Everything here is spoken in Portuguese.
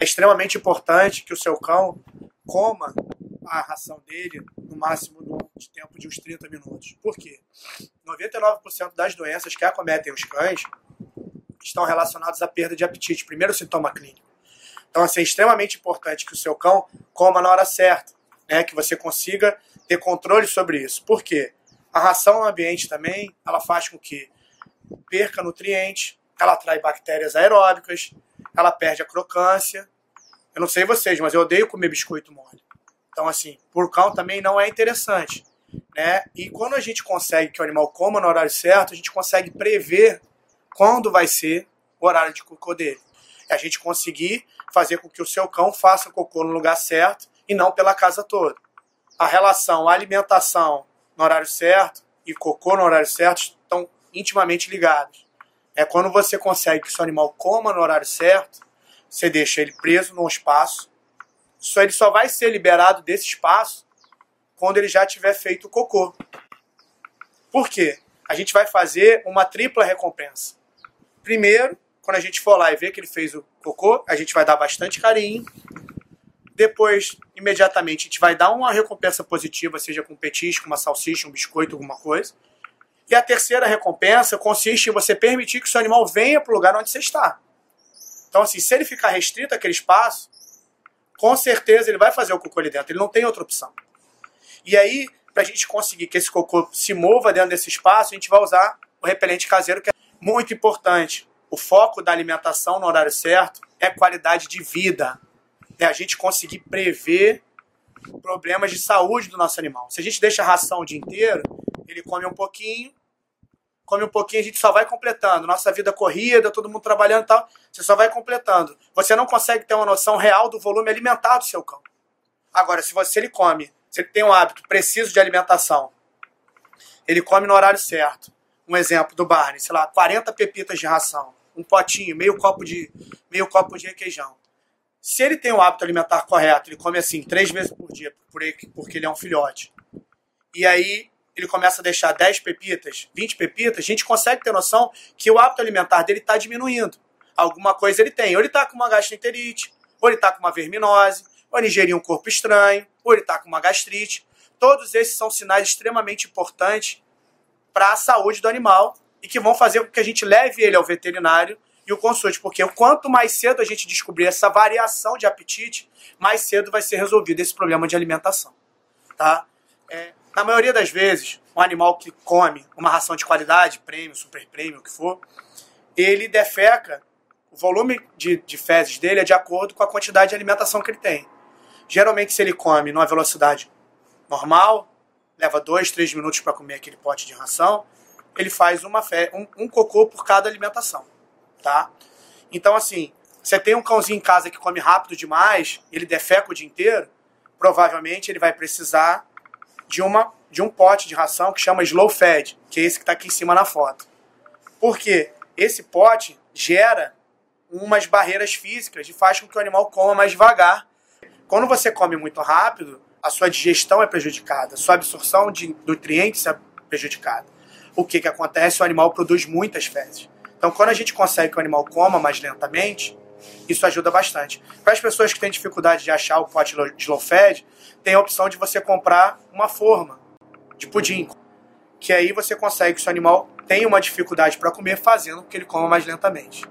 É extremamente importante que o seu cão coma a ração dele no máximo de tempo de uns 30 minutos. Por quê? 99% das doenças que acometem os cães estão relacionadas à perda de apetite, primeiro sintoma clínico. Então, assim, é extremamente importante que o seu cão coma na hora certa, né? que você consiga ter controle sobre isso. Por quê? A ração no ambiente também, ela faz com que perca nutrientes, ela atrai bactérias aeróbicas, ela perde a crocância. Eu não sei vocês, mas eu odeio comer biscoito mole. Então, assim, por cão também não é interessante. Né? E quando a gente consegue que o animal coma no horário certo, a gente consegue prever quando vai ser o horário de cocô dele. É a gente conseguir fazer com que o seu cão faça cocô no lugar certo e não pela casa toda. A relação a alimentação no horário certo e cocô no horário certo estão intimamente ligados. É quando você consegue que seu animal coma no horário certo, você deixa ele preso num espaço, só ele só vai ser liberado desse espaço quando ele já tiver feito o cocô. Por quê? A gente vai fazer uma tripla recompensa. Primeiro, quando a gente for lá e ver que ele fez o cocô, a gente vai dar bastante carinho. Depois, imediatamente, a gente vai dar uma recompensa positiva, seja com um petisco, uma salsicha, um biscoito, alguma coisa. E a terceira recompensa consiste em você permitir que o seu animal venha para o lugar onde você está. Então, assim, se ele ficar restrito àquele espaço, com certeza ele vai fazer o cocô ali dentro. Ele não tem outra opção. E aí, para a gente conseguir que esse cocô se mova dentro desse espaço, a gente vai usar o repelente caseiro, que é muito importante. O foco da alimentação no horário certo é qualidade de vida. É a gente conseguir prever problemas de saúde do nosso animal. Se a gente deixa a ração o dia inteiro, ele come um pouquinho, come um pouquinho, a gente só vai completando. Nossa vida corrida, todo mundo trabalhando e tal, você só vai completando. Você não consegue ter uma noção real do volume alimentar do seu cão. Agora, se você ele come, se ele tem um hábito preciso de alimentação, ele come no horário certo. Um exemplo do Barney, sei lá, 40 pepitas de ração, um potinho, meio copo de meio copo de requeijão. Se ele tem o hábito alimentar correto, ele come assim três vezes por dia, porque ele é um filhote. E aí ele começa a deixar 10 pepitas, 20 pepitas, a gente consegue ter noção que o hábito alimentar dele está diminuindo. Alguma coisa ele tem. Ou ele está com uma gastroenterite, ou ele está com uma verminose, ou ele ingeriu um corpo estranho, ou ele está com uma gastrite. Todos esses são sinais extremamente importantes para a saúde do animal e que vão fazer com que a gente leve ele ao veterinário e o consulte, porque quanto mais cedo a gente descobrir essa variação de apetite, mais cedo vai ser resolvido esse problema de alimentação. Tá? É, na maioria das vezes, um animal que come uma ração de qualidade, prêmio, super prêmio, o que for, ele defeca, o volume de, de fezes dele é de acordo com a quantidade de alimentação que ele tem. Geralmente, se ele come numa velocidade normal, leva dois, três minutos para comer aquele pote de ração, ele faz uma fe... um, um cocô por cada alimentação, tá? Então, assim, você tem um cãozinho em casa que come rápido demais, ele defeca o dia inteiro, provavelmente ele vai precisar de, uma, de um pote de ração que chama Slow Fed, que é esse que está aqui em cima na foto. Por quê? Esse pote gera umas barreiras físicas e faz com que o animal coma mais devagar. Quando você come muito rápido, a sua digestão é prejudicada, a sua absorção de nutrientes é prejudicada. O que, que acontece? O animal produz muitas fezes. Então, quando a gente consegue que o animal coma mais lentamente, isso ajuda bastante. Para as pessoas que têm dificuldade de achar o pote slow fed, tem a opção de você comprar uma forma de pudim, que aí você consegue que o seu animal tenha uma dificuldade para comer, fazendo com que ele coma mais lentamente.